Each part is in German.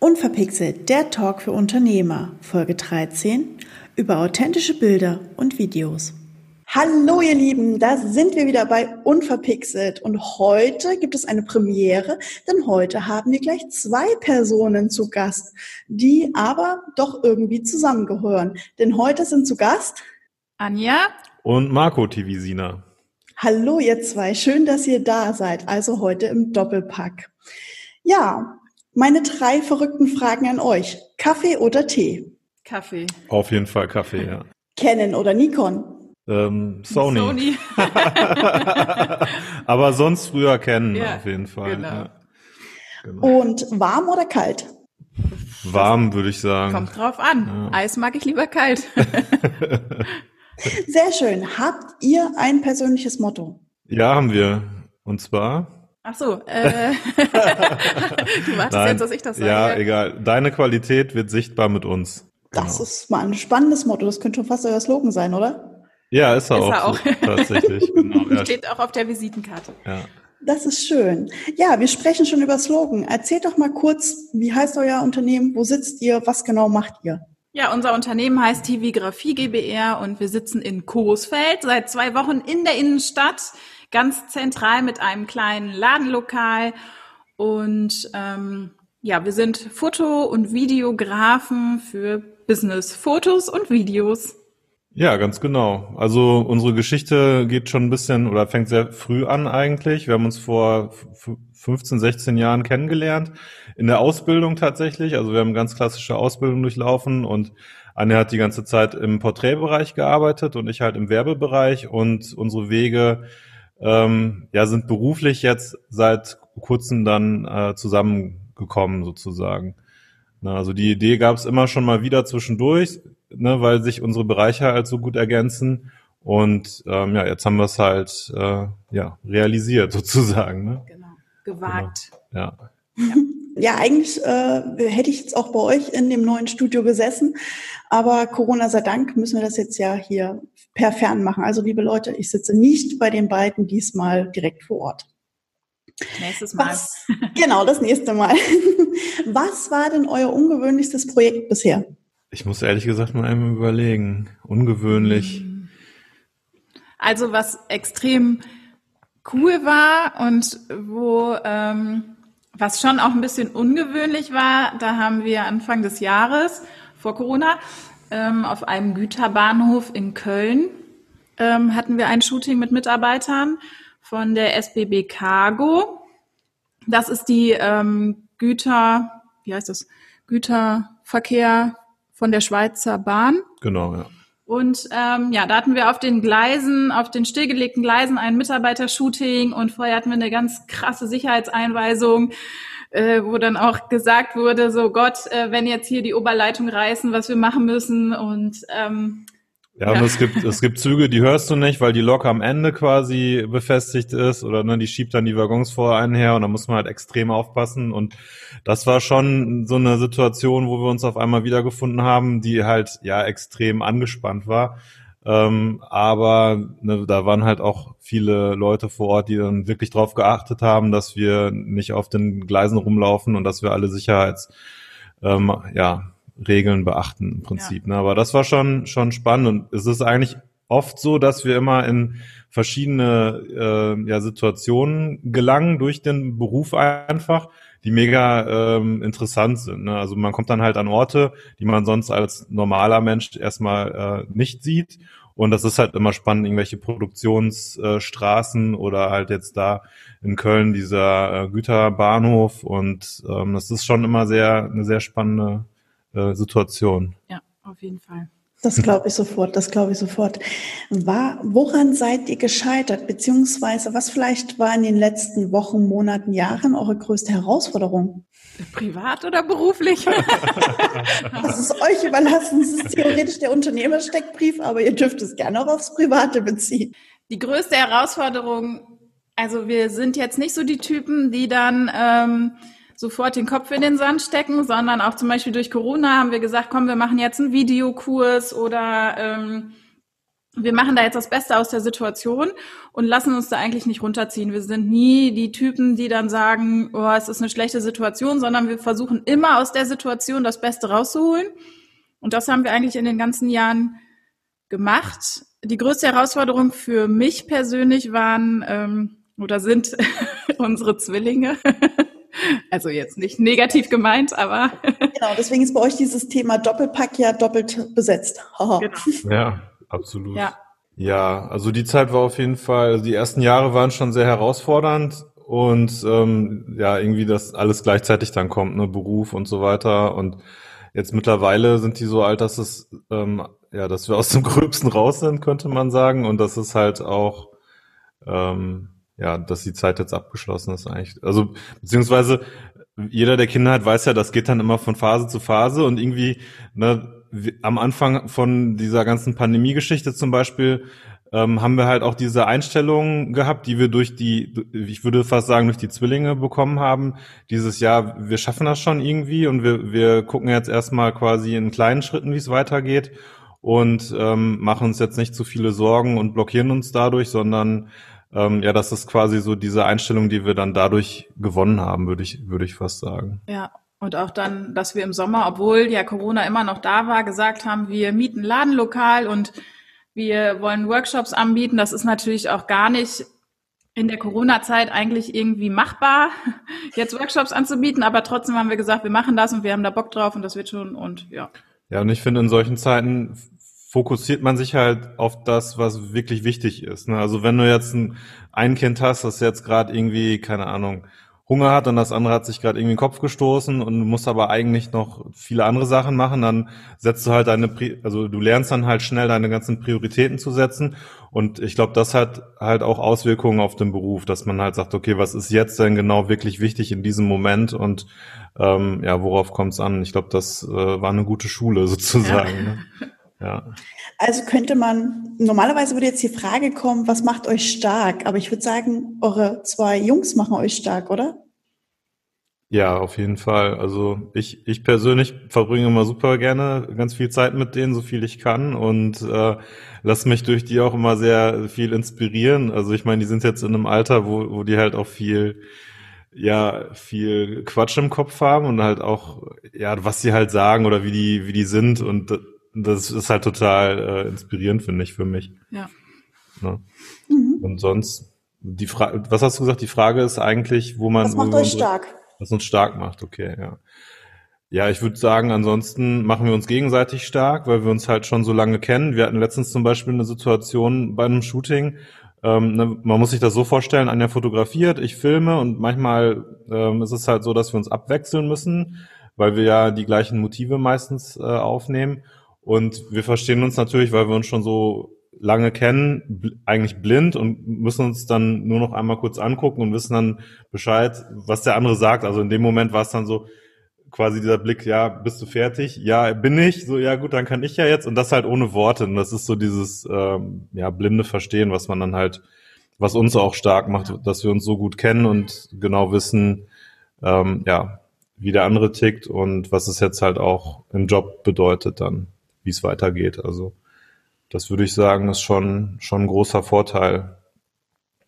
Unverpixelt, der Talk für Unternehmer, Folge 13 über authentische Bilder und Videos. Hallo ihr Lieben, da sind wir wieder bei Unverpixelt und heute gibt es eine Premiere, denn heute haben wir gleich zwei Personen zu Gast, die aber doch irgendwie zusammengehören. Denn heute sind zu Gast Anja und Marco Tivisina. Hallo ihr zwei, schön, dass ihr da seid, also heute im Doppelpack. Ja, meine drei verrückten Fragen an euch. Kaffee oder Tee? Kaffee. Auf jeden Fall Kaffee, ja. Canon oder Nikon? Ähm, Sony. Sony. Aber sonst früher kennen, ja, auf jeden Fall. Genau. Ja. Genau. Und warm oder kalt? Warm, würde ich sagen. Kommt drauf an. Ja. Eis mag ich lieber kalt. Sehr schön. Habt ihr ein persönliches Motto? Ja, haben wir. Und zwar? Ach so, äh, du wartest Nein, jetzt, dass ich das sage. Ja, egal. Deine Qualität wird sichtbar mit uns. Das genau. ist mal ein spannendes Motto. Das könnte schon fast euer Slogan sein, oder? Ja, ist er ist auch. Er auch. So, tatsächlich. Genau. Steht auch auf der Visitenkarte. Ja. Das ist schön. Ja, wir sprechen schon über Slogan. Erzählt doch mal kurz, wie heißt euer Unternehmen? Wo sitzt ihr? Was genau macht ihr? Ja, unser Unternehmen heißt TV Graphie GBR und wir sitzen in Coesfeld seit zwei Wochen in der Innenstadt ganz zentral mit einem kleinen Ladenlokal. Und ähm, ja, wir sind Foto- und Videografen für Business-Fotos und Videos. Ja, ganz genau. Also unsere Geschichte geht schon ein bisschen oder fängt sehr früh an eigentlich. Wir haben uns vor 15, 16 Jahren kennengelernt in der Ausbildung tatsächlich. Also wir haben ganz klassische Ausbildung durchlaufen und Anja hat die ganze Zeit im Porträtbereich gearbeitet und ich halt im Werbebereich und unsere Wege ähm, ja, sind beruflich jetzt seit kurzem dann äh, zusammengekommen sozusagen. Na, also die Idee gab es immer schon mal wieder zwischendurch, ne, weil sich unsere Bereiche halt so gut ergänzen. Und ähm, ja, jetzt haben wir es halt äh, ja, realisiert sozusagen. Ne? Genau, gewagt. Genau. Ja. Ja. Ja, eigentlich äh, hätte ich jetzt auch bei euch in dem neuen Studio gesessen, aber Corona sei Dank müssen wir das jetzt ja hier per Fern machen. Also liebe Leute, ich sitze nicht bei den beiden diesmal direkt vor Ort. Nächstes Mal. Was, genau, das nächste Mal. Was war denn euer ungewöhnlichstes Projekt bisher? Ich muss ehrlich gesagt mal einmal überlegen. Ungewöhnlich. Also was extrem cool war und wo ähm, was schon auch ein bisschen ungewöhnlich war, da haben wir Anfang des Jahres vor Corona ähm, auf einem Güterbahnhof in Köln ähm, hatten wir ein Shooting mit Mitarbeitern von der SBB Cargo. Das ist die ähm, Güter, wie heißt das? Güterverkehr von der Schweizer Bahn. Genau, ja. Und ähm, ja, da hatten wir auf den Gleisen, auf den stillgelegten Gleisen ein Mitarbeitershooting und vorher hatten wir eine ganz krasse Sicherheitseinweisung, äh, wo dann auch gesagt wurde, so Gott, äh, wenn jetzt hier die Oberleitung reißen, was wir machen müssen. Und ähm, ja, und es gibt, es gibt Züge, die hörst du nicht, weil die Lok am Ende quasi befestigt ist oder ne, die schiebt dann die Waggons vor einen her und da muss man halt extrem aufpassen. Und das war schon so eine Situation, wo wir uns auf einmal wiedergefunden haben, die halt ja extrem angespannt war. Ähm, aber ne, da waren halt auch viele Leute vor Ort, die dann wirklich darauf geachtet haben, dass wir nicht auf den Gleisen rumlaufen und dass wir alle Sicherheits ähm, ja, Regeln beachten im Prinzip. Ja. Ne? Aber das war schon, schon spannend und es ist eigentlich oft so, dass wir immer in verschiedene äh, ja, Situationen gelangen durch den Beruf einfach, die mega ähm, interessant sind. Ne? Also man kommt dann halt an Orte, die man sonst als normaler Mensch erstmal äh, nicht sieht. Und das ist halt immer spannend, irgendwelche Produktionsstraßen äh, oder halt jetzt da in Köln dieser äh, Güterbahnhof. Und ähm, das ist schon immer sehr eine sehr spannende äh, Situation. Ja, auf jeden Fall. Das glaube ich sofort, das glaube ich sofort. War, woran seid ihr gescheitert? Beziehungsweise was vielleicht war in den letzten Wochen, Monaten, Jahren eure größte Herausforderung? Privat oder beruflich? das ist euch überlassen. Das ist theoretisch der Unternehmersteckbrief, aber ihr dürft es gerne auch aufs Private beziehen. Die größte Herausforderung, also wir sind jetzt nicht so die Typen, die dann ähm, sofort den Kopf in den Sand stecken, sondern auch zum Beispiel durch Corona haben wir gesagt, komm, wir machen jetzt einen Videokurs oder ähm, wir machen da jetzt das Beste aus der Situation und lassen uns da eigentlich nicht runterziehen. Wir sind nie die Typen, die dann sagen, oh, es ist eine schlechte Situation, sondern wir versuchen immer aus der Situation das Beste rauszuholen. Und das haben wir eigentlich in den ganzen Jahren gemacht. Die größte Herausforderung für mich persönlich waren ähm, oder sind unsere Zwillinge. Also jetzt nicht negativ gemeint, aber. genau, deswegen ist bei euch dieses Thema Doppelpack ja doppelt besetzt. genau. Ja, absolut. Ja. ja, also die Zeit war auf jeden Fall, also die ersten Jahre waren schon sehr herausfordernd und ähm, ja, irgendwie das alles gleichzeitig dann kommt, ne, Beruf und so weiter. Und jetzt mittlerweile sind die so alt, dass es ähm, ja, dass wir aus dem Gröbsten raus sind, könnte man sagen. Und das ist halt auch ähm, ja, dass die Zeit jetzt abgeschlossen ist eigentlich. Also beziehungsweise jeder, der Kinder hat, weiß ja, das geht dann immer von Phase zu Phase und irgendwie ne, am Anfang von dieser ganzen Pandemie-Geschichte zum Beispiel ähm, haben wir halt auch diese Einstellungen gehabt, die wir durch die, ich würde fast sagen, durch die Zwillinge bekommen haben. Dieses Jahr, wir schaffen das schon irgendwie und wir, wir gucken jetzt erstmal quasi in kleinen Schritten, wie es weitergeht und ähm, machen uns jetzt nicht zu viele Sorgen und blockieren uns dadurch, sondern ähm, ja, das ist quasi so diese Einstellung, die wir dann dadurch gewonnen haben, würde ich, würde ich fast sagen. Ja. Und auch dann, dass wir im Sommer, obwohl ja Corona immer noch da war, gesagt haben, wir mieten Ladenlokal und wir wollen Workshops anbieten. Das ist natürlich auch gar nicht in der Corona-Zeit eigentlich irgendwie machbar, jetzt Workshops anzubieten, aber trotzdem haben wir gesagt, wir machen das und wir haben da Bock drauf und das wird schon und ja. Ja, und ich finde, in solchen Zeiten fokussiert man sich halt auf das, was wirklich wichtig ist. Ne? Also wenn du jetzt ein, ein Kind hast, das jetzt gerade irgendwie, keine Ahnung, Hunger hat und das andere hat sich gerade irgendwie den Kopf gestoßen und du musst aber eigentlich noch viele andere Sachen machen, dann setzt du halt deine, also du lernst dann halt schnell deine ganzen Prioritäten zu setzen und ich glaube, das hat halt auch Auswirkungen auf den Beruf, dass man halt sagt, okay, was ist jetzt denn genau wirklich wichtig in diesem Moment und ähm, ja, worauf kommt es an? Ich glaube, das äh, war eine gute Schule sozusagen. Ja. Ne? Ja. Also könnte man, normalerweise würde jetzt die Frage kommen, was macht euch stark? Aber ich würde sagen, eure zwei Jungs machen euch stark, oder? Ja, auf jeden Fall. Also ich, ich persönlich verbringe immer super gerne ganz viel Zeit mit denen, so viel ich kann und äh, lasse mich durch die auch immer sehr viel inspirieren. Also ich meine, die sind jetzt in einem Alter, wo, wo die halt auch viel ja viel Quatsch im Kopf haben und halt auch ja was sie halt sagen oder wie die wie die sind und das ist halt total äh, inspirierend, finde ich, für mich. Ja. ja. Mhm. Und sonst, die Frage, was hast du gesagt? Die Frage ist eigentlich, wo man. Was macht euch stark? Was uns stark macht, okay, ja. Ja, ich würde sagen, ansonsten machen wir uns gegenseitig stark, weil wir uns halt schon so lange kennen. Wir hatten letztens zum Beispiel eine Situation bei einem Shooting. Ähm, ne, man muss sich das so vorstellen, Anja fotografiert, ich filme und manchmal ähm, ist es halt so, dass wir uns abwechseln müssen, weil wir ja die gleichen Motive meistens äh, aufnehmen. Und wir verstehen uns natürlich, weil wir uns schon so lange kennen, bl eigentlich blind und müssen uns dann nur noch einmal kurz angucken und wissen dann Bescheid, was der andere sagt. Also in dem Moment war es dann so quasi dieser Blick, ja, bist du fertig? Ja, bin ich. So, ja gut, dann kann ich ja jetzt. Und das halt ohne Worte. Und das ist so dieses ähm, ja blinde Verstehen, was man dann halt, was uns auch stark macht, dass wir uns so gut kennen und genau wissen, ähm, ja, wie der andere tickt und was es jetzt halt auch im Job bedeutet dann wie es weitergeht. Also das würde ich sagen, ist schon, schon ein großer Vorteil.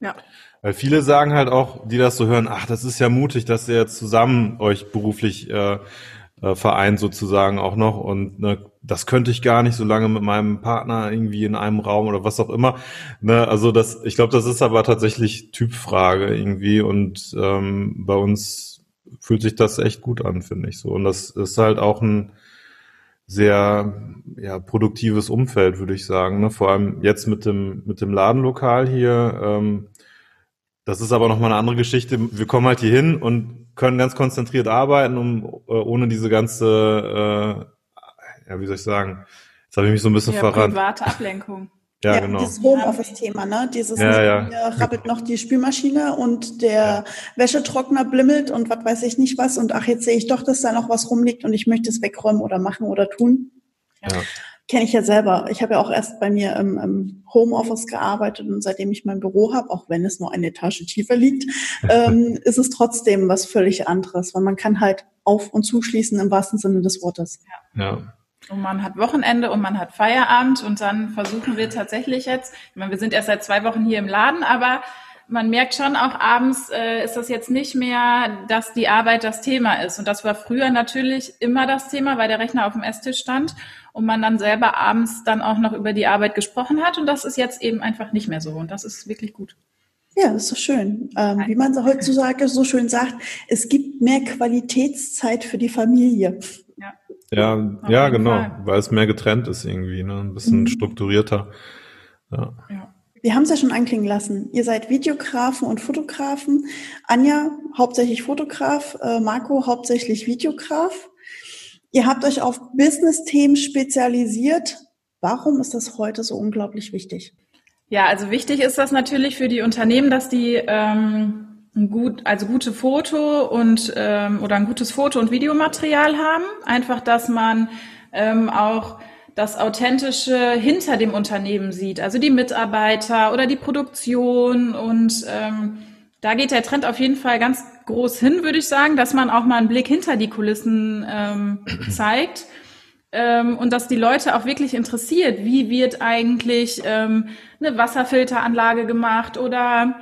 Ja. Weil viele sagen halt auch, die das so hören, ach, das ist ja mutig, dass ihr jetzt zusammen euch beruflich äh, äh, vereint sozusagen auch noch und ne, das könnte ich gar nicht so lange mit meinem Partner irgendwie in einem Raum oder was auch immer. Ne, also das, ich glaube, das ist aber tatsächlich Typfrage irgendwie und ähm, bei uns fühlt sich das echt gut an, finde ich so. Und das ist halt auch ein sehr ja, produktives Umfeld, würde ich sagen. Ne? Vor allem jetzt mit dem, mit dem Ladenlokal hier. Ähm, das ist aber nochmal eine andere Geschichte. Wir kommen halt hier hin und können ganz konzentriert arbeiten, um äh, ohne diese ganze, äh, ja, wie soll ich sagen, jetzt habe ich mich so ein bisschen ja, verraten. Private Ablenkung. Ja, ja, genau. Dieses Homeoffice-Thema, ne? Dieses ja, ja. rabbelt noch die Spülmaschine und der ja. Wäschetrockner blimmelt und was weiß ich nicht was und ach, jetzt sehe ich doch, dass da noch was rumliegt und ich möchte es wegräumen oder machen oder tun. Ja. Kenne ich ja selber. Ich habe ja auch erst bei mir im, im Homeoffice gearbeitet und seitdem ich mein Büro habe, auch wenn es nur eine Etage tiefer liegt, ähm, ist es trotzdem was völlig anderes, weil man kann halt auf- und zuschließen im wahrsten Sinne des Wortes. Ja. ja. Und man hat Wochenende und man hat Feierabend und dann versuchen wir tatsächlich jetzt, ich meine, wir sind erst seit zwei Wochen hier im Laden, aber man merkt schon auch abends äh, ist das jetzt nicht mehr, dass die Arbeit das Thema ist. Und das war früher natürlich immer das Thema, weil der Rechner auf dem Esstisch stand und man dann selber abends dann auch noch über die Arbeit gesprochen hat. Und das ist jetzt eben einfach nicht mehr so. Und das ist wirklich gut. Ja, das ist doch schön. Ähm, wie man heutzutage so schön sagt, es gibt mehr Qualitätszeit für die Familie. Ja, ja, ja genau, Fall. weil es mehr getrennt ist irgendwie, ne? ein bisschen mhm. strukturierter. Ja. ja. Wir haben es ja schon anklingen lassen. Ihr seid Videografen und Fotografen. Anja hauptsächlich Fotograf, äh, Marco hauptsächlich Videograf. Ihr habt euch auf Business-Themen spezialisiert. Warum ist das heute so unglaublich wichtig? Ja, also wichtig ist das natürlich für die Unternehmen, dass die ähm, ein gut, also gute Foto und ähm, oder ein gutes Foto- und Videomaterial haben. Einfach, dass man ähm, auch das Authentische hinter dem Unternehmen sieht, also die Mitarbeiter oder die Produktion. Und ähm, da geht der Trend auf jeden Fall ganz groß hin, würde ich sagen, dass man auch mal einen Blick hinter die Kulissen ähm, zeigt. Ähm, und dass die Leute auch wirklich interessiert, wie wird eigentlich ähm, eine Wasserfilteranlage gemacht oder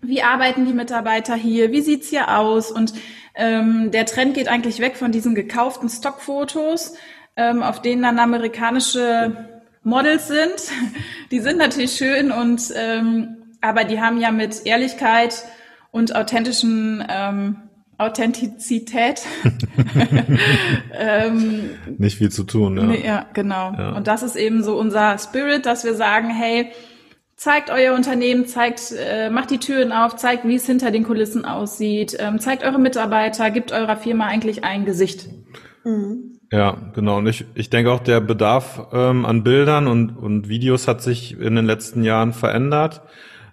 wie arbeiten die Mitarbeiter hier, wie sieht's hier aus? Und ähm, der Trend geht eigentlich weg von diesen gekauften Stockfotos ähm, auf denen dann amerikanische Models sind. Die sind natürlich schön und ähm, aber die haben ja mit Ehrlichkeit und authentischen ähm, Authentizität ähm, nicht viel zu tun. Ja, nee, ja genau. Ja. Und das ist eben so unser Spirit, dass wir sagen, hey, zeigt euer Unternehmen, zeigt, äh, macht die Türen auf, zeigt, wie es hinter den Kulissen aussieht, ähm, zeigt eure Mitarbeiter, gibt eurer Firma eigentlich ein Gesicht. Mhm. Ja, genau. Und ich, ich denke auch, der Bedarf ähm, an Bildern und, und Videos hat sich in den letzten Jahren verändert.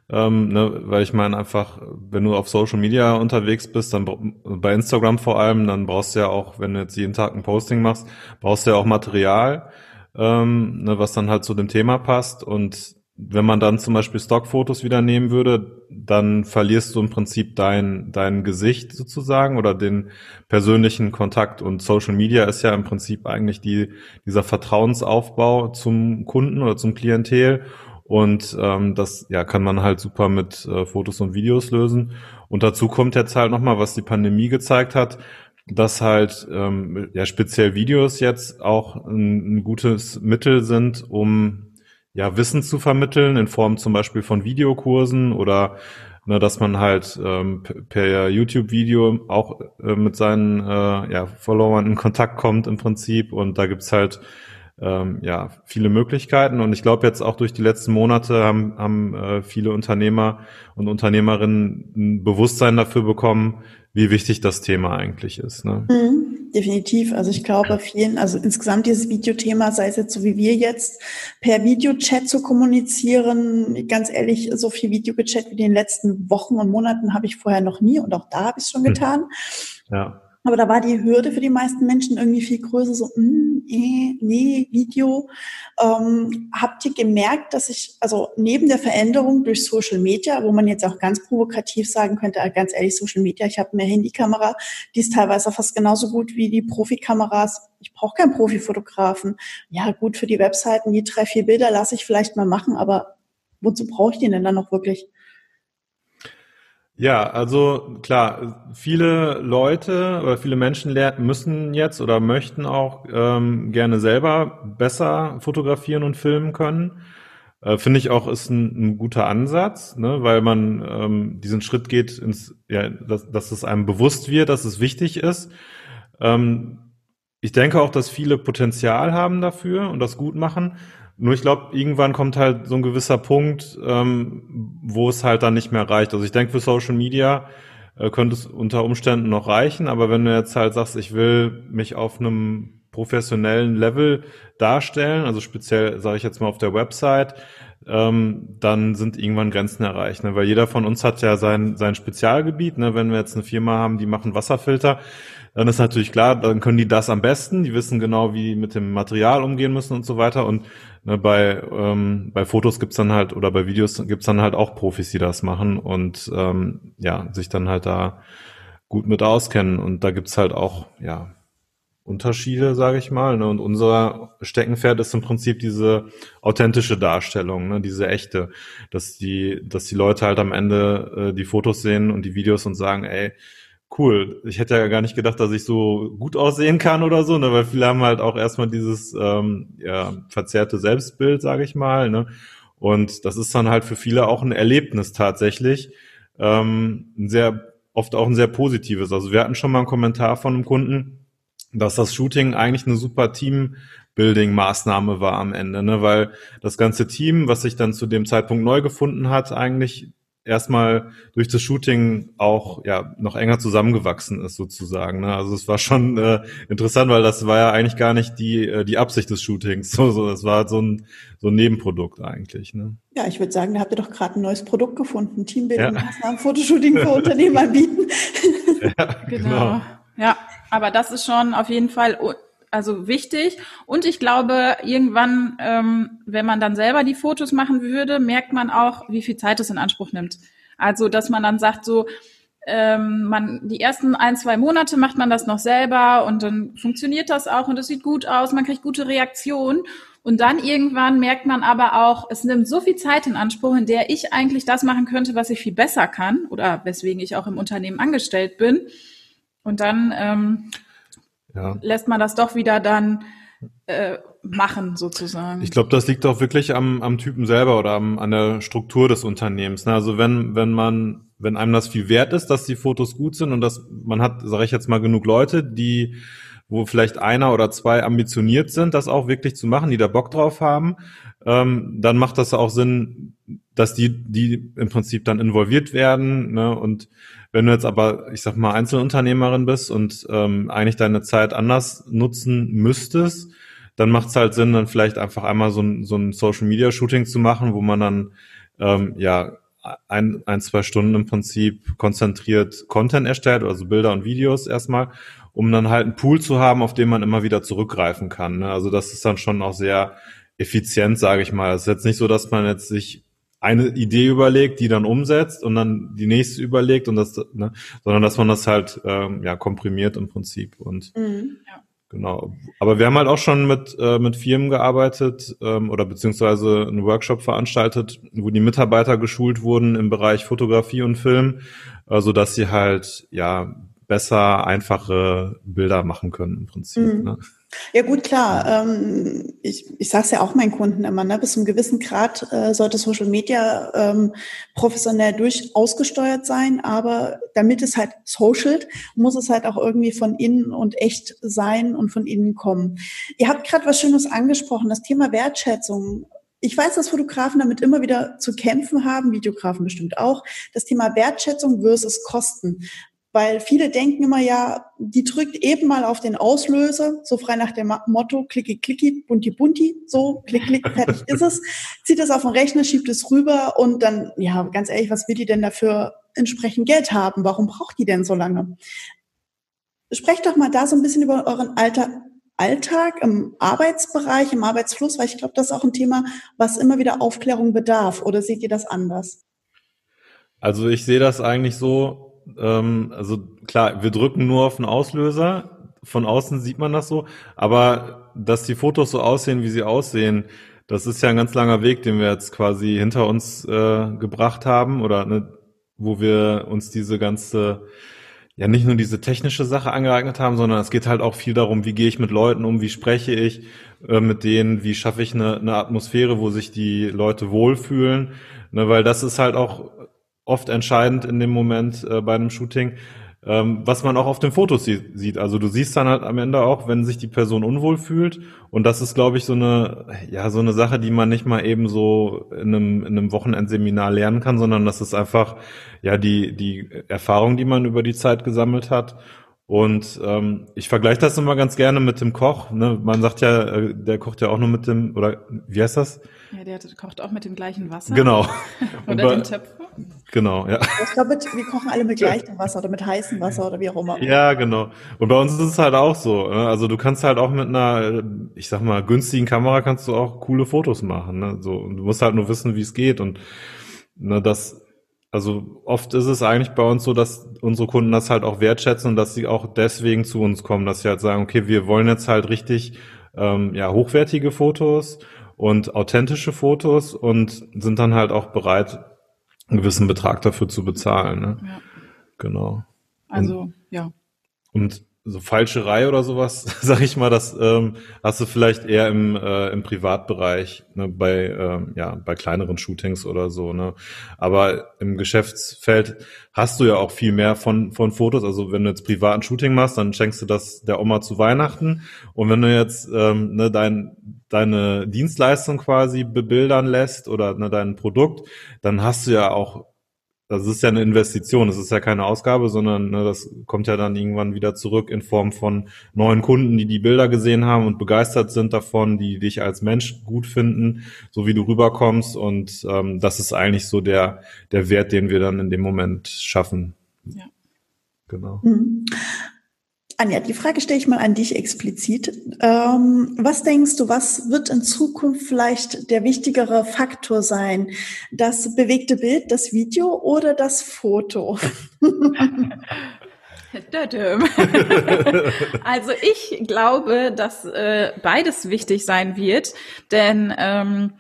Ähm, ne, weil ich meine einfach, wenn du auf Social Media unterwegs bist, dann bei Instagram vor allem, dann brauchst du ja auch, wenn du jetzt jeden Tag ein Posting machst, brauchst du ja auch Material, ähm, ne, was dann halt zu dem Thema passt. Und wenn man dann zum Beispiel Stockfotos wieder nehmen würde, dann verlierst du im Prinzip dein, dein Gesicht sozusagen oder den persönlichen Kontakt. Und Social Media ist ja im Prinzip eigentlich die, dieser Vertrauensaufbau zum Kunden oder zum Klientel. Und ähm, das ja, kann man halt super mit äh, Fotos und Videos lösen. Und dazu kommt jetzt halt nochmal, was die Pandemie gezeigt hat, dass halt ähm, ja speziell Videos jetzt auch ein, ein gutes Mittel sind, um ja, Wissen zu vermitteln in Form zum Beispiel von Videokursen oder ne, dass man halt ähm, per YouTube-Video auch äh, mit seinen äh, ja, Followern in Kontakt kommt im Prinzip. Und da gibt's halt ähm, ja viele Möglichkeiten. Und ich glaube jetzt auch durch die letzten Monate haben, haben äh, viele Unternehmer und Unternehmerinnen ein Bewusstsein dafür bekommen, wie wichtig das Thema eigentlich ist. Ne? Mhm, definitiv. Also ich glaube, vielen, also insgesamt dieses Videothema, sei es jetzt so wie wir jetzt, per Videochat zu kommunizieren, ganz ehrlich, so viel Video gechat wie in den letzten Wochen und Monaten habe ich vorher noch nie und auch da habe ich es schon hm. getan. Ja. Aber da war die Hürde für die meisten Menschen irgendwie viel größer, so, mm, eh, nee, Video. Ähm, habt ihr gemerkt, dass ich, also neben der Veränderung durch Social Media, wo man jetzt auch ganz provokativ sagen könnte, äh, ganz ehrlich, Social Media, ich habe eine Handykamera, die ist teilweise fast genauso gut wie die Profikameras. Ich brauche keinen Profifotografen. Ja, gut für die Webseiten, die drei, vier Bilder lasse ich vielleicht mal machen, aber wozu brauche ich die denn dann noch wirklich? Ja, also klar, viele Leute oder viele Menschen müssen jetzt oder möchten auch ähm, gerne selber besser fotografieren und filmen können. Äh, Finde ich auch ist ein, ein guter Ansatz, ne, weil man ähm, diesen Schritt geht, ins, ja, dass, dass es einem bewusst wird, dass es wichtig ist. Ähm, ich denke auch, dass viele Potenzial haben dafür und das gut machen. Nur ich glaube, irgendwann kommt halt so ein gewisser Punkt, ähm, wo es halt dann nicht mehr reicht. Also ich denke, für Social Media äh, könnte es unter Umständen noch reichen, aber wenn du jetzt halt sagst, ich will mich auf einem professionellen Level darstellen, also speziell sage ich jetzt mal auf der Website, ähm, dann sind irgendwann Grenzen erreicht. Ne? Weil jeder von uns hat ja sein, sein Spezialgebiet. Ne? Wenn wir jetzt eine Firma haben, die machen Wasserfilter, dann ist natürlich klar, dann können die das am besten. Die wissen genau, wie die mit dem Material umgehen müssen und so weiter. Und ne, bei, ähm, bei Fotos gibt's dann halt oder bei Videos gibt's dann halt auch Profis, die das machen und ähm, ja, sich dann halt da gut mit auskennen. Und da gibt's halt auch, ja, Unterschiede, sage ich mal. Ne? Und unser Steckenpferd ist im Prinzip diese authentische Darstellung, ne? diese echte, dass die, dass die Leute halt am Ende äh, die Fotos sehen und die Videos und sagen, ey, cool, ich hätte ja gar nicht gedacht, dass ich so gut aussehen kann oder so, ne? weil viele haben halt auch erstmal dieses ähm, ja, verzerrte Selbstbild, sage ich mal. Ne? Und das ist dann halt für viele auch ein Erlebnis tatsächlich, ähm, ein sehr oft auch ein sehr positives. Also wir hatten schon mal einen Kommentar von einem Kunden, dass das Shooting eigentlich eine super Team-Building-Maßnahme war am Ende, ne? weil das ganze Team, was sich dann zu dem Zeitpunkt neu gefunden hat, eigentlich erstmal durch das Shooting auch ja noch enger zusammengewachsen ist sozusagen. Ne? Also es war schon äh, interessant, weil das war ja eigentlich gar nicht die äh, die Absicht des Shootings. So, so das war so ein so ein Nebenprodukt eigentlich. Ne? Ja, ich würde sagen, da habt ihr doch gerade ein neues Produkt gefunden, Teambuilding, ja. Fotoshooting für Unternehmen anbieten. ja, genau. genau. Ja, aber das ist schon auf jeden Fall also wichtig. Und ich glaube, irgendwann, ähm, wenn man dann selber die Fotos machen würde, merkt man auch, wie viel Zeit es in Anspruch nimmt. Also, dass man dann sagt, so, ähm, man die ersten ein, zwei Monate macht man das noch selber und dann funktioniert das auch und es sieht gut aus, man kriegt gute Reaktionen. Und dann irgendwann merkt man aber auch, es nimmt so viel Zeit in Anspruch, in der ich eigentlich das machen könnte, was ich viel besser kann oder weswegen ich auch im Unternehmen angestellt bin. Und dann ähm, ja. lässt man das doch wieder dann äh, machen sozusagen. Ich glaube, das liegt auch wirklich am, am Typen selber oder am, an der Struktur des Unternehmens. Ne? Also wenn, wenn man, wenn einem das viel wert ist, dass die Fotos gut sind und dass man hat, sage ich jetzt mal, genug Leute, die wo vielleicht einer oder zwei ambitioniert sind, das auch wirklich zu machen, die da Bock drauf haben, ähm, dann macht das auch Sinn, dass die, die im Prinzip dann involviert werden. Ne? Und wenn du jetzt aber, ich sag mal, Einzelunternehmerin bist und ähm, eigentlich deine Zeit anders nutzen müsstest, dann macht es halt Sinn, dann vielleicht einfach einmal so ein, so ein Social Media Shooting zu machen, wo man dann ähm, ja ein, ein, zwei Stunden im Prinzip konzentriert Content erstellt, also Bilder und Videos erstmal, um dann halt einen Pool zu haben, auf den man immer wieder zurückgreifen kann. Ne? Also das ist dann schon auch sehr effizient, sage ich mal. Es ist jetzt nicht so, dass man jetzt sich eine Idee überlegt, die dann umsetzt und dann die nächste überlegt und das, ne, sondern dass man das halt ähm, ja komprimiert im Prinzip und mhm. ja. genau. Aber wir haben halt auch schon mit äh, mit Firmen gearbeitet ähm, oder beziehungsweise einen Workshop veranstaltet, wo die Mitarbeiter geschult wurden im Bereich Fotografie und Film, äh, so dass sie halt ja besser einfache Bilder machen können im Prinzip. Mhm. Ne? Ja gut, klar. Ähm, ich ich sage es ja auch meinen Kunden immer, ne? bis zu einem gewissen Grad äh, sollte Social Media ähm, professionell durch ausgesteuert sein, aber damit es halt socialt, muss es halt auch irgendwie von innen und echt sein und von innen kommen. Ihr habt gerade was Schönes angesprochen, das Thema Wertschätzung. Ich weiß, dass Fotografen damit immer wieder zu kämpfen haben, Videografen bestimmt auch. Das Thema Wertschätzung versus Kosten. Weil viele denken immer ja, die drückt eben mal auf den Auslöser, so frei nach dem Motto, klicki, klicki, bunti, bunti, so, klick, klick, fertig ist es, zieht es auf den Rechner, schiebt es rüber und dann, ja, ganz ehrlich, was will die denn dafür entsprechend Geld haben? Warum braucht die denn so lange? Sprecht doch mal da so ein bisschen über euren Alter, Alltag im Arbeitsbereich, im Arbeitsfluss, weil ich glaube, das ist auch ein Thema, was immer wieder Aufklärung bedarf. Oder seht ihr das anders? Also ich sehe das eigentlich so, ähm, also klar, wir drücken nur auf den Auslöser. Von außen sieht man das so. Aber dass die Fotos so aussehen, wie sie aussehen, das ist ja ein ganz langer Weg, den wir jetzt quasi hinter uns äh, gebracht haben oder ne, wo wir uns diese ganze ja nicht nur diese technische Sache angeeignet haben, sondern es geht halt auch viel darum, wie gehe ich mit Leuten um, wie spreche ich äh, mit denen, wie schaffe ich eine, eine Atmosphäre, wo sich die Leute wohlfühlen, ne, weil das ist halt auch oft entscheidend in dem Moment äh, bei einem Shooting, ähm, was man auch auf den Fotos sie sieht. Also du siehst dann halt am Ende auch, wenn sich die Person unwohl fühlt. Und das ist, glaube ich, so eine, ja, so eine Sache, die man nicht mal eben so in einem, in einem Wochenendseminar lernen kann, sondern das ist einfach, ja, die, die Erfahrung, die man über die Zeit gesammelt hat. Und ähm, ich vergleiche das immer ganz gerne mit dem Koch. Ne? Man sagt ja, äh, der kocht ja auch nur mit dem, oder wie heißt das? Ja, der kocht auch mit dem gleichen Wasser. Genau. oder den Töpfen. Genau, ja. Ich glaube, wir kochen alle mit gleichem Wasser oder mit heißem Wasser oder wie auch immer. Ja, genau. Und bei uns ist es halt auch so. Ne? Also du kannst halt auch mit einer, ich sag mal, günstigen Kamera kannst du auch coole Fotos machen. Ne? So, und du musst halt nur wissen, wie es geht. Und ne, das also oft ist es eigentlich bei uns so, dass unsere Kunden das halt auch wertschätzen und dass sie auch deswegen zu uns kommen, dass sie halt sagen, okay, wir wollen jetzt halt richtig ähm, ja hochwertige Fotos und authentische Fotos und sind dann halt auch bereit, einen gewissen Betrag dafür zu bezahlen. Ne? Ja. Genau. Also, und, ja. Und so Falscherei oder sowas, sag ich mal, das ähm, hast du vielleicht eher im, äh, im Privatbereich, ne, bei, ähm, ja, bei kleineren Shootings oder so, ne. Aber im Geschäftsfeld hast du ja auch viel mehr von, von Fotos. Also wenn du jetzt privaten Shooting machst, dann schenkst du das der Oma zu Weihnachten. Und wenn du jetzt ähm, ne, dein, deine Dienstleistung quasi bebildern lässt oder ne, dein Produkt, dann hast du ja auch das ist ja eine Investition, das ist ja keine Ausgabe, sondern ne, das kommt ja dann irgendwann wieder zurück in Form von neuen Kunden, die die Bilder gesehen haben und begeistert sind davon, die dich als Mensch gut finden, so wie du rüberkommst und ähm, das ist eigentlich so der der Wert, den wir dann in dem Moment schaffen. Ja. Genau. Mhm. Anja, die Frage stelle ich mal an dich explizit. Ähm, was denkst du, was wird in Zukunft vielleicht der wichtigere Faktor sein? Das bewegte Bild, das Video oder das Foto? also ich glaube, dass äh, beides wichtig sein wird, denn ähm,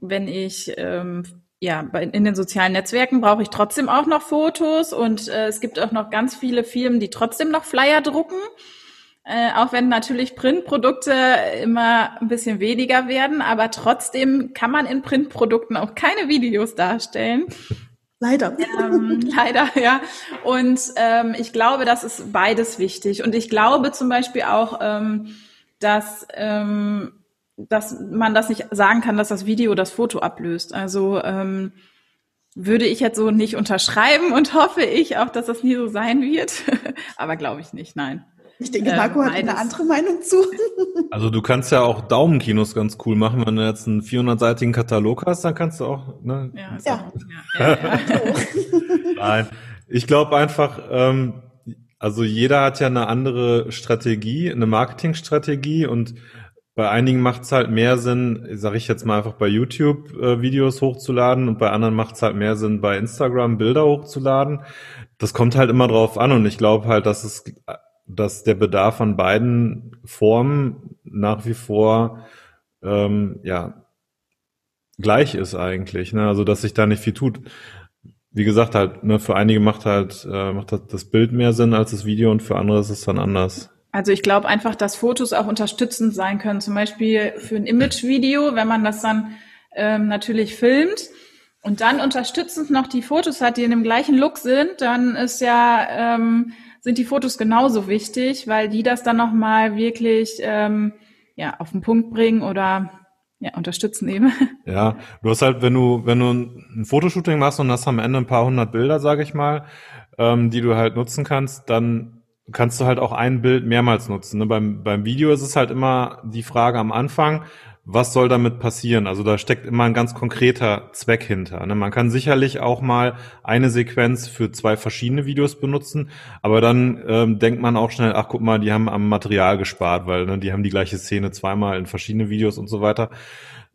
wenn ich ähm, ja, in den sozialen Netzwerken brauche ich trotzdem auch noch Fotos und äh, es gibt auch noch ganz viele Firmen, die trotzdem noch Flyer drucken. Äh, auch wenn natürlich Printprodukte immer ein bisschen weniger werden, aber trotzdem kann man in Printprodukten auch keine Videos darstellen. Leider. Ähm, leider, ja. Und ähm, ich glaube, das ist beides wichtig. Und ich glaube zum Beispiel auch, ähm, dass ähm, dass man das nicht sagen kann, dass das Video das Foto ablöst. Also ähm, würde ich jetzt so nicht unterschreiben und hoffe ich auch, dass das nie so sein wird. Aber glaube ich nicht, nein. Ich denke, Marco ähm, hat eine andere Meinung zu. Also du kannst ja auch Daumenkinos ganz cool machen. Wenn du jetzt einen 400-seitigen Katalog hast, dann kannst du auch. Ne? Ja, ja. Ja, ja. Nein, ich glaube einfach, ähm, also jeder hat ja eine andere Strategie, eine Marketingstrategie und bei einigen macht es halt mehr Sinn, sage ich jetzt mal einfach bei YouTube äh, Videos hochzuladen und bei anderen macht es halt mehr Sinn, bei Instagram Bilder hochzuladen. Das kommt halt immer drauf an und ich glaube halt, dass es, dass der Bedarf an beiden Formen nach wie vor ähm, ja gleich ist eigentlich. Ne? Also dass sich da nicht viel tut. Wie gesagt, halt, ne, für einige macht halt äh, macht das Bild mehr Sinn als das Video und für andere ist es dann anders. Also ich glaube einfach, dass Fotos auch unterstützend sein können, zum Beispiel für ein Image-Video, wenn man das dann ähm, natürlich filmt und dann unterstützend noch die Fotos hat, die in dem gleichen Look sind, dann ist ja ähm, sind die Fotos genauso wichtig, weil die das dann noch mal wirklich ähm, ja auf den Punkt bringen oder ja, unterstützen eben. Ja, du hast halt, wenn du, wenn du ein Fotoshooting machst und hast am Ende ein paar hundert Bilder, sage ich mal, ähm, die du halt nutzen kannst, dann kannst du halt auch ein Bild mehrmals nutzen. Ne? Beim, beim Video ist es halt immer die Frage am Anfang, was soll damit passieren? Also da steckt immer ein ganz konkreter Zweck hinter. Ne? Man kann sicherlich auch mal eine Sequenz für zwei verschiedene Videos benutzen, aber dann ähm, denkt man auch schnell, ach guck mal, die haben am Material gespart, weil ne, die haben die gleiche Szene zweimal in verschiedene Videos und so weiter.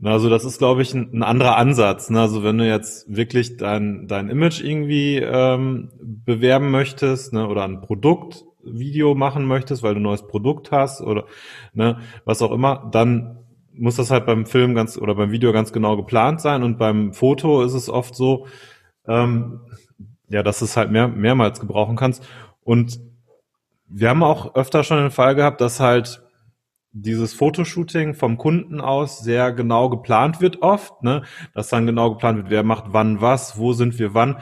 Also das ist, glaube ich, ein, ein anderer Ansatz. Ne? Also wenn du jetzt wirklich dein, dein Image irgendwie ähm, bewerben möchtest ne? oder ein Produkt Video machen möchtest, weil du ein neues Produkt hast oder ne, was auch immer, dann muss das halt beim Film ganz oder beim Video ganz genau geplant sein und beim Foto ist es oft so, ähm, ja, dass du es halt mehr, mehrmals gebrauchen kannst. Und wir haben auch öfter schon den Fall gehabt, dass halt dieses Fotoshooting vom Kunden aus sehr genau geplant wird oft, ne? dass dann genau geplant wird, wer macht wann was, wo sind wir wann.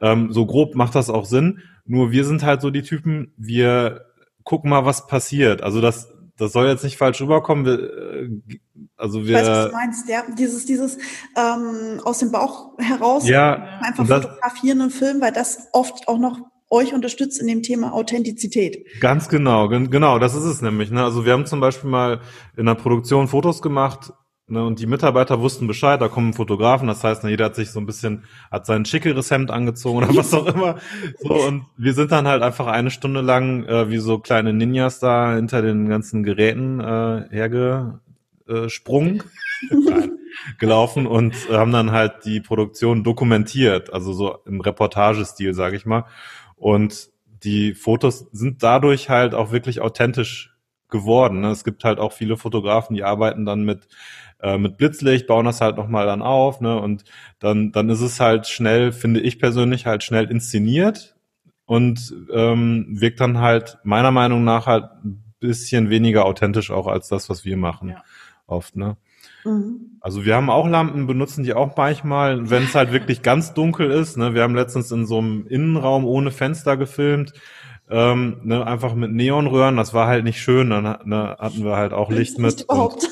Ähm, so grob macht das auch Sinn. Nur wir sind halt so die Typen, wir gucken mal, was passiert. Also das, das soll jetzt nicht falsch rüberkommen. Wir, äh, also wir. Ich weiß, was du meinst, ja. Dieses, dieses ähm, aus dem Bauch heraus ja, einfach das, fotografieren und filmen, weil das oft auch noch euch unterstützt in dem Thema Authentizität. Ganz genau, genau, das ist es nämlich. Ne? Also wir haben zum Beispiel mal in der Produktion Fotos gemacht, Ne, und die Mitarbeiter wussten Bescheid, da kommen Fotografen, das heißt, ne, jeder hat sich so ein bisschen, hat sein schickeres Hemd angezogen oder was auch immer. So, und wir sind dann halt einfach eine Stunde lang äh, wie so kleine Ninjas da hinter den ganzen Geräten äh, hergesprungen. Äh, gelaufen und haben dann halt die Produktion dokumentiert, also so im Reportagestil, sage ich mal. Und die Fotos sind dadurch halt auch wirklich authentisch geworden. Ne? Es gibt halt auch viele Fotografen, die arbeiten dann mit äh, mit Blitzlicht, bauen das halt nochmal dann auf, ne? Und dann, dann ist es halt schnell, finde ich persönlich, halt schnell inszeniert und ähm, wirkt dann halt meiner Meinung nach halt ein bisschen weniger authentisch auch als das, was wir machen. Ja. Oft, ne? Mhm. Also wir haben auch Lampen, benutzen die auch manchmal, wenn es halt wirklich ganz dunkel ist. Ne? Wir haben letztens in so einem Innenraum ohne Fenster gefilmt, ähm, ne, einfach mit Neonröhren. Das war halt nicht schön. Dann ne, hatten wir halt auch Licht mit. Überhaupt.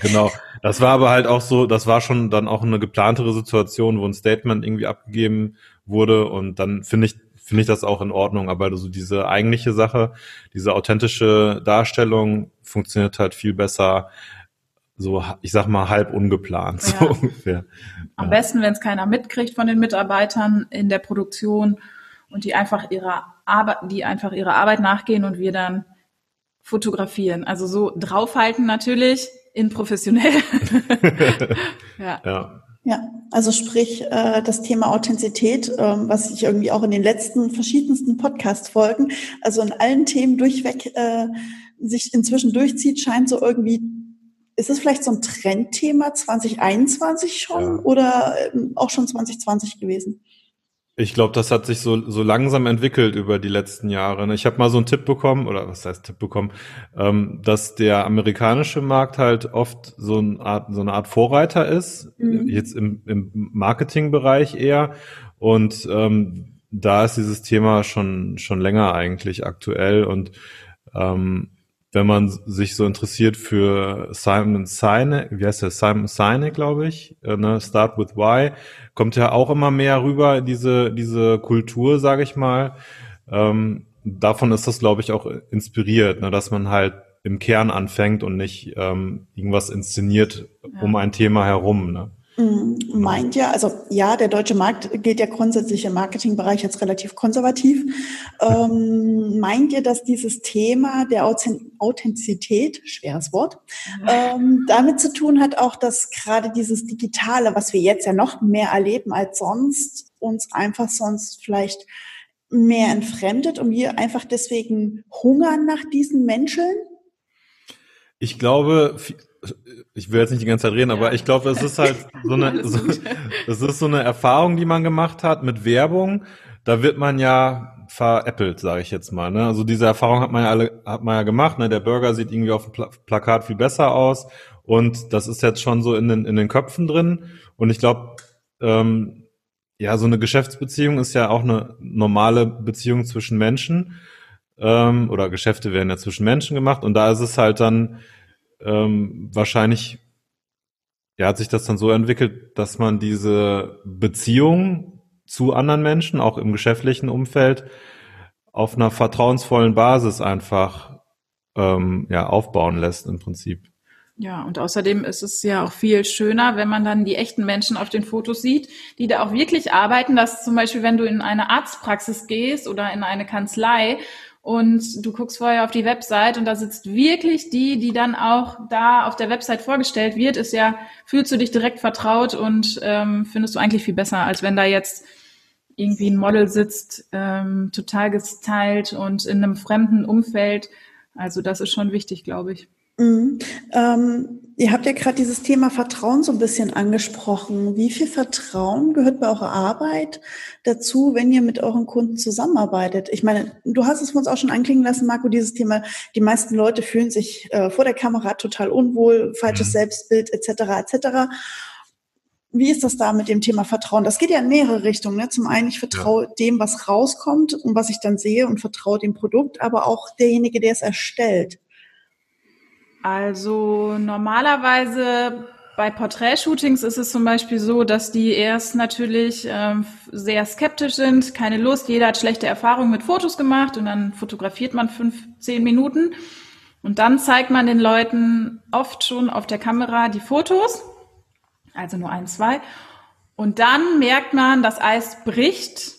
Genau. Das war aber halt auch so, das war schon dann auch eine geplantere Situation, wo ein Statement irgendwie abgegeben wurde und dann finde ich finde ich das auch in Ordnung, aber so diese eigentliche Sache, diese authentische Darstellung funktioniert halt viel besser so, ich sag mal, halb ungeplant, ja. so ungefähr. Am ja. besten, wenn es keiner mitkriegt von den Mitarbeitern in der Produktion und die einfach ihrer Arbeit, die einfach ihrer Arbeit nachgehen und wir dann fotografieren. Also so draufhalten natürlich, in professionell. ja. ja. Ja, also sprich äh, das Thema Authentizität, ähm, was ich irgendwie auch in den letzten verschiedensten Podcast-Folgen, also in allen Themen durchweg äh, sich inzwischen durchzieht, scheint so irgendwie, ist es vielleicht so ein Trendthema 2021 schon ja. oder ähm, auch schon 2020 gewesen? Ich glaube, das hat sich so, so langsam entwickelt über die letzten Jahre. Ne? Ich habe mal so einen Tipp bekommen, oder was heißt Tipp bekommen, ähm, dass der amerikanische Markt halt oft so eine Art, so eine Art Vorreiter ist, mhm. jetzt im, im Marketingbereich eher. Und ähm, da ist dieses Thema schon, schon länger eigentlich aktuell. Und ähm, wenn man sich so interessiert für Simon Sinek, wie heißt der? Simon Sinek, glaube ich, äh, ne? Start with Why, kommt ja auch immer mehr rüber, diese, diese Kultur, sage ich mal. Ähm, davon ist das, glaube ich, auch inspiriert, ne? dass man halt im Kern anfängt und nicht ähm, irgendwas inszeniert ja. um ein Thema herum. Ne? Mhm. Meint ja, also ja, der deutsche Markt gilt ja grundsätzlich im Marketingbereich jetzt relativ konservativ. Ähm, meint ihr, dass dieses Thema der Authentizität, schweres Wort, ähm, damit zu tun hat auch, dass gerade dieses Digitale, was wir jetzt ja noch mehr erleben als sonst, uns einfach sonst vielleicht mehr entfremdet und wir einfach deswegen hungern nach diesen Menschen? Ich glaube, ich will jetzt nicht die ganze Zeit reden, ja. aber ich glaube, es ist halt so eine, so, es ist so eine Erfahrung, die man gemacht hat mit Werbung. Da wird man ja veräppelt, sage ich jetzt mal. Ne? Also diese Erfahrung hat man ja alle, hat man ja gemacht. Ne? Der Burger sieht irgendwie auf dem Pla Plakat viel besser aus und das ist jetzt schon so in den in den Köpfen drin. Und ich glaube, ähm, ja, so eine Geschäftsbeziehung ist ja auch eine normale Beziehung zwischen Menschen ähm, oder Geschäfte werden ja zwischen Menschen gemacht und da ist es halt dann ähm, wahrscheinlich ja, hat sich das dann so entwickelt, dass man diese Beziehung zu anderen Menschen, auch im geschäftlichen Umfeld, auf einer vertrauensvollen Basis einfach ähm, ja, aufbauen lässt im Prinzip. Ja, und außerdem ist es ja auch viel schöner, wenn man dann die echten Menschen auf den Fotos sieht, die da auch wirklich arbeiten, dass zum Beispiel, wenn du in eine Arztpraxis gehst oder in eine Kanzlei und du guckst vorher auf die Website und da sitzt wirklich die, die dann auch da auf der Website vorgestellt wird, ist ja, fühlst du dich direkt vertraut und ähm, findest du eigentlich viel besser, als wenn da jetzt irgendwie ein Model sitzt, ähm, total gestylt und in einem fremden Umfeld. Also das ist schon wichtig, glaube ich. Mhm. Ähm, ihr habt ja gerade dieses Thema Vertrauen so ein bisschen angesprochen. Wie viel Vertrauen gehört bei eurer Arbeit dazu, wenn ihr mit euren Kunden zusammenarbeitet? Ich meine, du hast es uns auch schon anklingen lassen, Marco, dieses Thema, die meisten Leute fühlen sich äh, vor der Kamera total unwohl, falsches mhm. Selbstbild etc. etc. Wie ist das da mit dem Thema Vertrauen? Das geht ja in mehrere Richtungen. Ne? Zum einen, ich vertraue ja. dem, was rauskommt und was ich dann sehe und vertraue dem Produkt, aber auch derjenige, der es erstellt. Also normalerweise bei Porträtshootings ist es zum Beispiel so, dass die erst natürlich ähm, sehr skeptisch sind, keine Lust, jeder hat schlechte Erfahrungen mit Fotos gemacht und dann fotografiert man fünf, zehn Minuten und dann zeigt man den Leuten oft schon auf der Kamera die Fotos, also nur ein, zwei und dann merkt man, das Eis bricht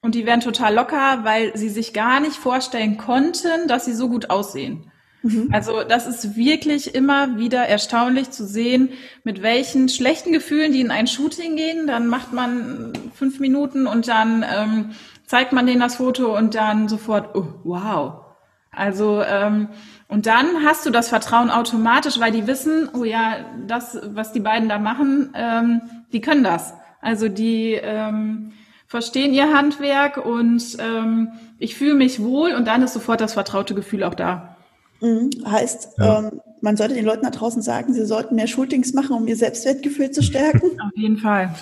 und die werden total locker, weil sie sich gar nicht vorstellen konnten, dass sie so gut aussehen. Mhm. Also das ist wirklich immer wieder erstaunlich zu sehen, mit welchen schlechten Gefühlen die in ein Shooting gehen. Dann macht man fünf Minuten und dann ähm, zeigt man denen das Foto und dann sofort, oh, wow. Also ähm, und dann hast du das Vertrauen automatisch, weil die wissen, oh ja, das, was die beiden da machen, ähm, die können das. Also die ähm, verstehen ihr Handwerk und ähm, ich fühle mich wohl und dann ist sofort das vertraute Gefühl auch da. Mhm. Heißt, ja. ähm, man sollte den Leuten da draußen sagen, sie sollten mehr Shootings machen, um ihr Selbstwertgefühl zu stärken. Auf jeden Fall.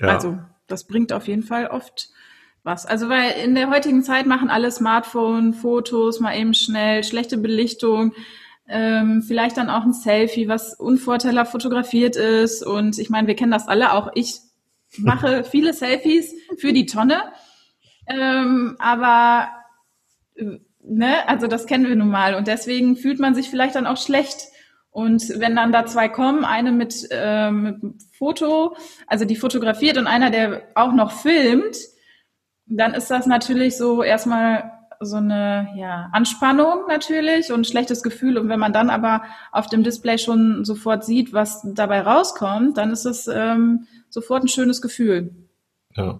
Ja. Also, das bringt auf jeden Fall oft was. Also, weil in der heutigen Zeit machen alle Smartphone, Fotos, mal eben schnell, schlechte Belichtung, ähm, vielleicht dann auch ein Selfie, was unvorteilhaft fotografiert ist. Und ich meine, wir kennen das alle, auch ich mache viele Selfies für die Tonne. Ähm, aber äh, ne, also das kennen wir nun mal und deswegen fühlt man sich vielleicht dann auch schlecht. Und wenn dann da zwei kommen, eine mit, äh, mit Foto, also die fotografiert und einer, der auch noch filmt, dann ist das natürlich so erstmal so eine ja, Anspannung natürlich und schlechtes Gefühl. Und wenn man dann aber auf dem Display schon sofort sieht, was dabei rauskommt, dann ist es ähm, sofort ein schönes Gefühl. Ja.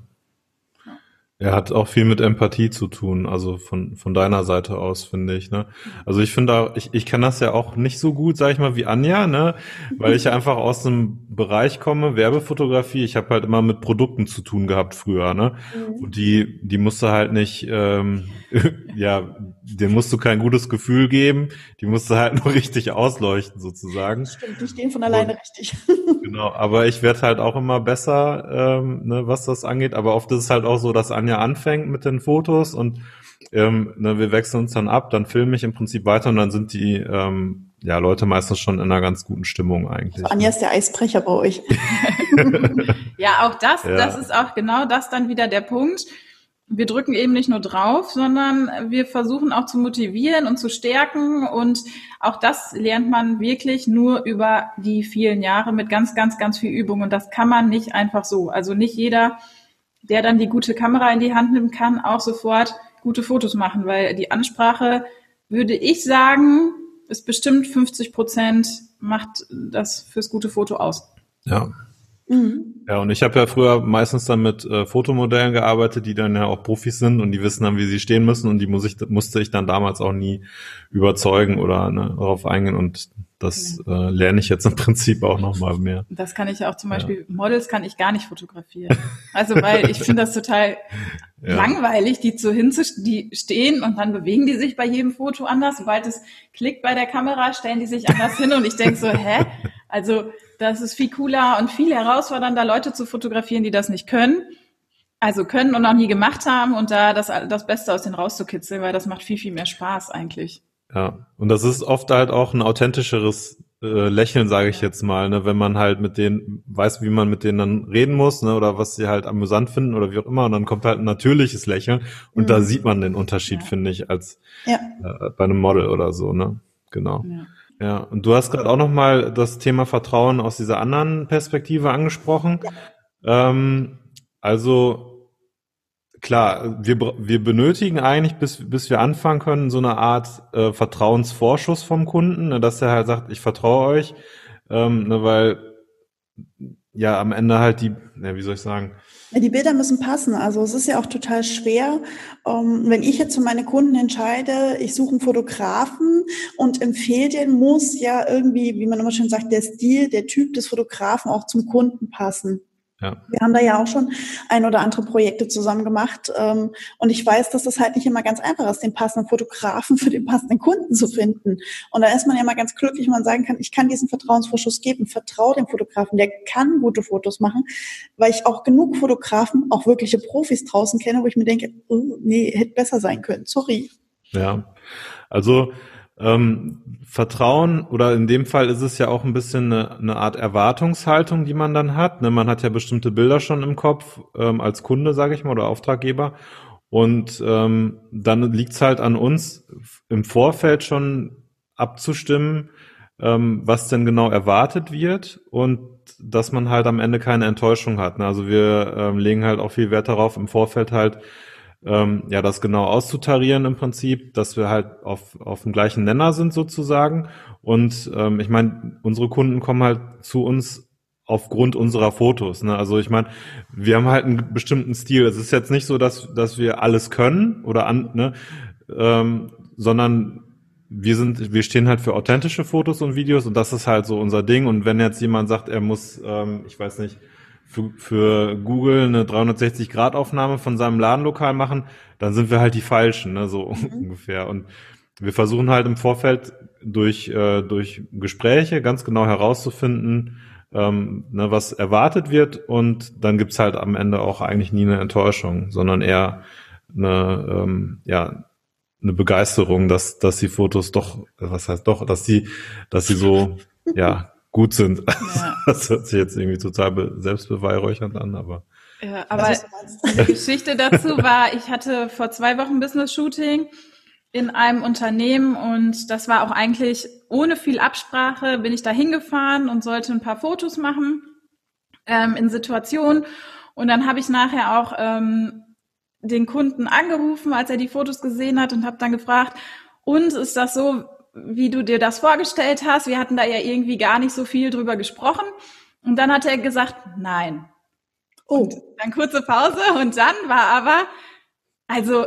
Er hat auch viel mit Empathie zu tun, also von, von deiner Seite aus, finde ich. Ne? Also ich finde, ich, ich kann das ja auch nicht so gut, sag ich mal, wie Anja, ne? weil ich ja einfach aus einem Bereich komme, Werbefotografie. Ich habe halt immer mit Produkten zu tun gehabt früher. Ne? Mhm. Und die, die musste halt nicht, ähm, ja, denen musst du kein gutes Gefühl geben, die musst du halt nur richtig ausleuchten sozusagen. Stimmt, die stehen von alleine Und, richtig. genau, aber ich werde halt auch immer besser, ähm, ne, was das angeht. Aber oft ist es halt auch so, dass Anja anfängt mit den Fotos und ähm, ne, wir wechseln uns dann ab, dann filme ich im Prinzip weiter und dann sind die ähm, ja, Leute meistens schon in einer ganz guten Stimmung eigentlich. Also Anja ist der Eisbrecher bei euch. ja, auch das, ja. das ist auch genau das dann wieder der Punkt wir drücken eben nicht nur drauf, sondern wir versuchen auch zu motivieren und zu stärken. Und auch das lernt man wirklich nur über die vielen Jahre mit ganz, ganz, ganz viel Übung. Und das kann man nicht einfach so. Also nicht jeder, der dann die gute Kamera in die Hand nimmt, kann auch sofort gute Fotos machen, weil die Ansprache, würde ich sagen, ist bestimmt 50 Prozent macht das fürs gute Foto aus. Ja, Mhm. Ja, und ich habe ja früher meistens dann mit äh, Fotomodellen gearbeitet, die dann ja auch Profis sind und die wissen dann, wie sie stehen müssen und die muss ich, musste ich dann damals auch nie überzeugen oder ne, darauf eingehen und das äh, lerne ich jetzt im Prinzip auch nochmal mehr. Das kann ich auch zum Beispiel, ja. Models kann ich gar nicht fotografieren. Also weil ich finde das total ja. langweilig, die zu die stehen und dann bewegen die sich bei jedem Foto anders. Sobald es klickt bei der Kamera, stellen die sich anders hin und ich denke so, hä? Also das ist viel cooler und viel herausfordernder, Leute zu fotografieren, die das nicht können. Also können und noch nie gemacht haben und da das, das Beste aus denen rauszukitzeln, weil das macht viel, viel mehr Spaß eigentlich. Ja, und das ist oft halt auch ein authentischeres äh, Lächeln, sage ich jetzt mal, ne, wenn man halt mit denen weiß, wie man mit denen dann reden muss, ne, oder was sie halt amüsant finden oder wie auch immer, und dann kommt halt ein natürliches Lächeln und mhm. da sieht man den Unterschied, ja. finde ich, als ja. äh, bei einem Model oder so, ne? Genau. Ja. Ja, und du hast gerade auch noch mal das Thema Vertrauen aus dieser anderen Perspektive angesprochen. Ja. Ähm, also klar, wir, wir benötigen eigentlich, bis, bis wir anfangen können, so eine Art äh, Vertrauensvorschuss vom Kunden, ne, dass er halt sagt, ich vertraue euch, ähm, ne, weil ja am Ende halt die, ja, wie soll ich sagen, ja, die Bilder müssen passen. Also es ist ja auch total schwer, ähm, wenn ich jetzt für meine Kunden entscheide, ich suche einen Fotografen und empfehle den, muss ja irgendwie, wie man immer schön sagt, der Stil, der Typ des Fotografen auch zum Kunden passen. Ja. Wir haben da ja auch schon ein oder andere Projekte zusammen gemacht. Ähm, und ich weiß, dass das halt nicht immer ganz einfach ist, den passenden Fotografen für den passenden Kunden zu finden. Und da ist man ja mal ganz glücklich, wenn man sagen kann, ich kann diesen Vertrauensvorschuss geben, vertraue dem Fotografen, der kann gute Fotos machen, weil ich auch genug Fotografen, auch wirkliche Profis draußen kenne, wo ich mir denke, oh, nee, hätte besser sein können. Sorry. Ja. Also ähm, Vertrauen oder in dem Fall ist es ja auch ein bisschen eine, eine, Art Erwartungshaltung, die man dann hat. Ne? Man hat ja bestimmte Bilder schon im Kopf ähm, als Kunde, sage ich mal, oder Auftraggeber. Und ähm, dann liegt's halt an uns, im Vorfeld schon abzustimmen, ähm, was denn genau erwartet wird und dass man halt am Ende keine Enttäuschung hat. Ne? Also wir ähm, legen halt auch viel Wert darauf, im Vorfeld halt ähm, ja, das genau auszutarieren im Prinzip, dass wir halt auf, auf dem gleichen Nenner sind sozusagen. Und ähm, ich meine, unsere Kunden kommen halt zu uns aufgrund unserer Fotos. Ne? Also ich meine, wir haben halt einen bestimmten Stil. Es ist jetzt nicht so, dass, dass wir alles können oder an, ne, ähm, sondern wir sind, wir stehen halt für authentische Fotos und Videos und das ist halt so unser Ding. Und wenn jetzt jemand sagt, er muss, ähm, ich weiß nicht, für, für Google eine 360-Grad-Aufnahme von seinem Ladenlokal machen, dann sind wir halt die Falschen, ne, so mhm. ungefähr. Und wir versuchen halt im Vorfeld durch, äh, durch Gespräche ganz genau herauszufinden, ähm, ne, was erwartet wird und dann gibt's halt am Ende auch eigentlich nie eine Enttäuschung, sondern eher eine, ähm, ja, eine Begeisterung, dass, dass die Fotos doch, was heißt doch, dass sie, dass sie so, ja, gut sind. Ja. Das hört sich jetzt irgendwie total selbstbeweihräuchernd an, aber. Ja, aber die Geschichte dazu war, ich hatte vor zwei Wochen Business Shooting in einem Unternehmen und das war auch eigentlich ohne viel Absprache, bin ich da hingefahren und sollte ein paar Fotos machen ähm, in Situationen. Und dann habe ich nachher auch ähm, den Kunden angerufen, als er die Fotos gesehen hat und habe dann gefragt, und ist das so, wie du dir das vorgestellt hast? Wir hatten da ja irgendwie gar nicht so viel drüber gesprochen. Und dann hat er gesagt, nein. Oh. Und dann kurze Pause und dann war aber, also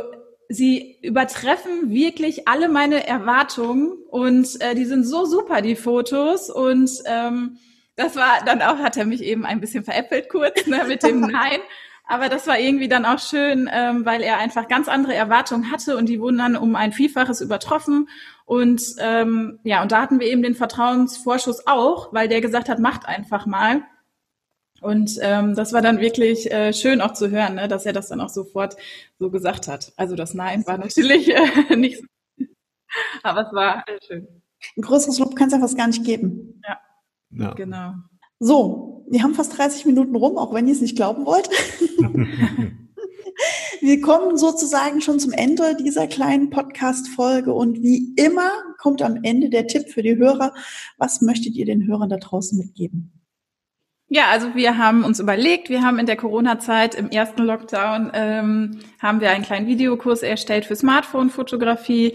sie übertreffen wirklich alle meine Erwartungen und äh, die sind so super, die Fotos. Und ähm, das war dann auch, hat er mich eben ein bisschen veräppelt kurz ne, mit dem Nein. Aber das war irgendwie dann auch schön, ähm, weil er einfach ganz andere Erwartungen hatte und die wurden dann um ein Vielfaches übertroffen. Und ähm, ja, und da hatten wir eben den Vertrauensvorschuss auch, weil der gesagt hat, macht einfach mal. Und ähm, das war dann wirklich äh, schön auch zu hören, ne, dass er das dann auch sofort so gesagt hat. Also das Nein war natürlich äh, nicht so, aber es war äh, schön. Ein größeres Lob kann es ja fast gar nicht geben. Ja, ja. genau. So, wir haben fast 30 Minuten rum, auch wenn ihr es nicht glauben wollt. wir kommen sozusagen schon zum Ende dieser kleinen Podcast-Folge und wie immer kommt am Ende der Tipp für die Hörer. Was möchtet ihr den Hörern da draußen mitgeben? Ja, also wir haben uns überlegt, wir haben in der Corona-Zeit im ersten Lockdown ähm, haben wir einen kleinen Videokurs erstellt für Smartphone-Fotografie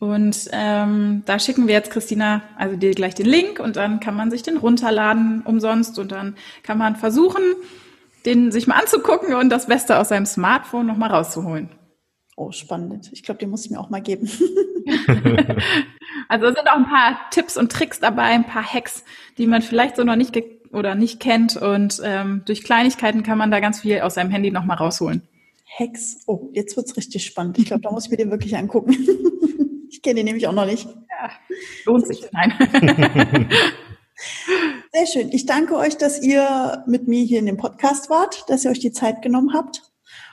und ähm, da schicken wir jetzt Christina also dir gleich den Link und dann kann man sich den runterladen umsonst und dann kann man versuchen, den sich mal anzugucken und das Beste aus seinem Smartphone nochmal rauszuholen. Oh, spannend. Ich glaube, den muss ich mir auch mal geben. also es sind auch ein paar Tipps und Tricks dabei, ein paar Hacks, die man vielleicht so noch nicht oder nicht kennt und ähm, durch Kleinigkeiten kann man da ganz viel aus seinem Handy nochmal rausholen. Hacks. Oh, jetzt wird's richtig spannend. Ich glaube, da muss ich mir den wirklich angucken. Ich kenne den nämlich auch noch nicht. Ja, lohnt sich. Nein. Sehr schön. Ich danke euch, dass ihr mit mir hier in dem Podcast wart, dass ihr euch die Zeit genommen habt.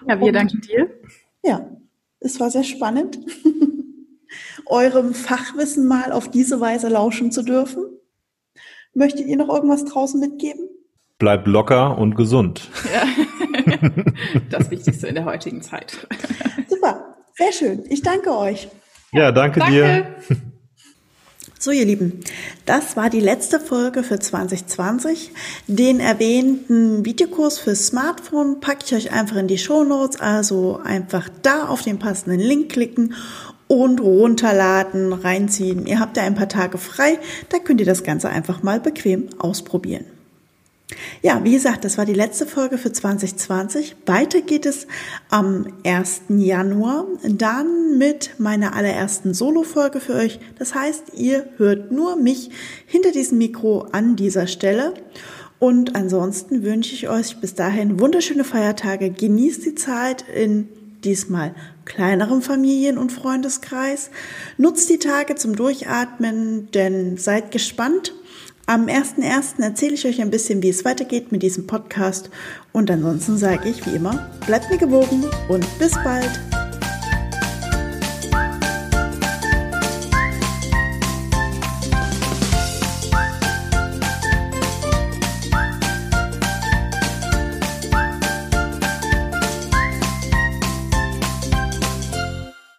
Ja, wir Und, danken dir. Ja, es war sehr spannend, eurem Fachwissen mal auf diese Weise lauschen zu dürfen. Möchtet ihr noch irgendwas draußen mitgeben? Bleib locker und gesund. Ja, das Wichtigste in der heutigen Zeit. Super, sehr schön. Ich danke euch. Ja, danke, danke. dir. So, ihr Lieben, das war die letzte Folge für 2020. Den erwähnten Videokurs für Smartphone packe ich euch einfach in die Show Notes. Also einfach da auf den passenden Link klicken und runterladen, reinziehen. Ihr habt ja ein paar Tage frei, da könnt ihr das Ganze einfach mal bequem ausprobieren. Ja, wie gesagt, das war die letzte Folge für 2020. Weiter geht es am 1. Januar, dann mit meiner allerersten Solo-Folge für euch. Das heißt, ihr hört nur mich hinter diesem Mikro an dieser Stelle. Und ansonsten wünsche ich euch bis dahin wunderschöne Feiertage. Genießt die Zeit in diesmal kleinerem Familien- und Freundeskreis. Nutzt die Tage zum Durchatmen, denn seid gespannt am 1.1. erzähle ich euch ein bisschen, wie es weitergeht mit diesem Podcast. Und ansonsten sage ich wie immer, bleibt mir gewogen und bis bald.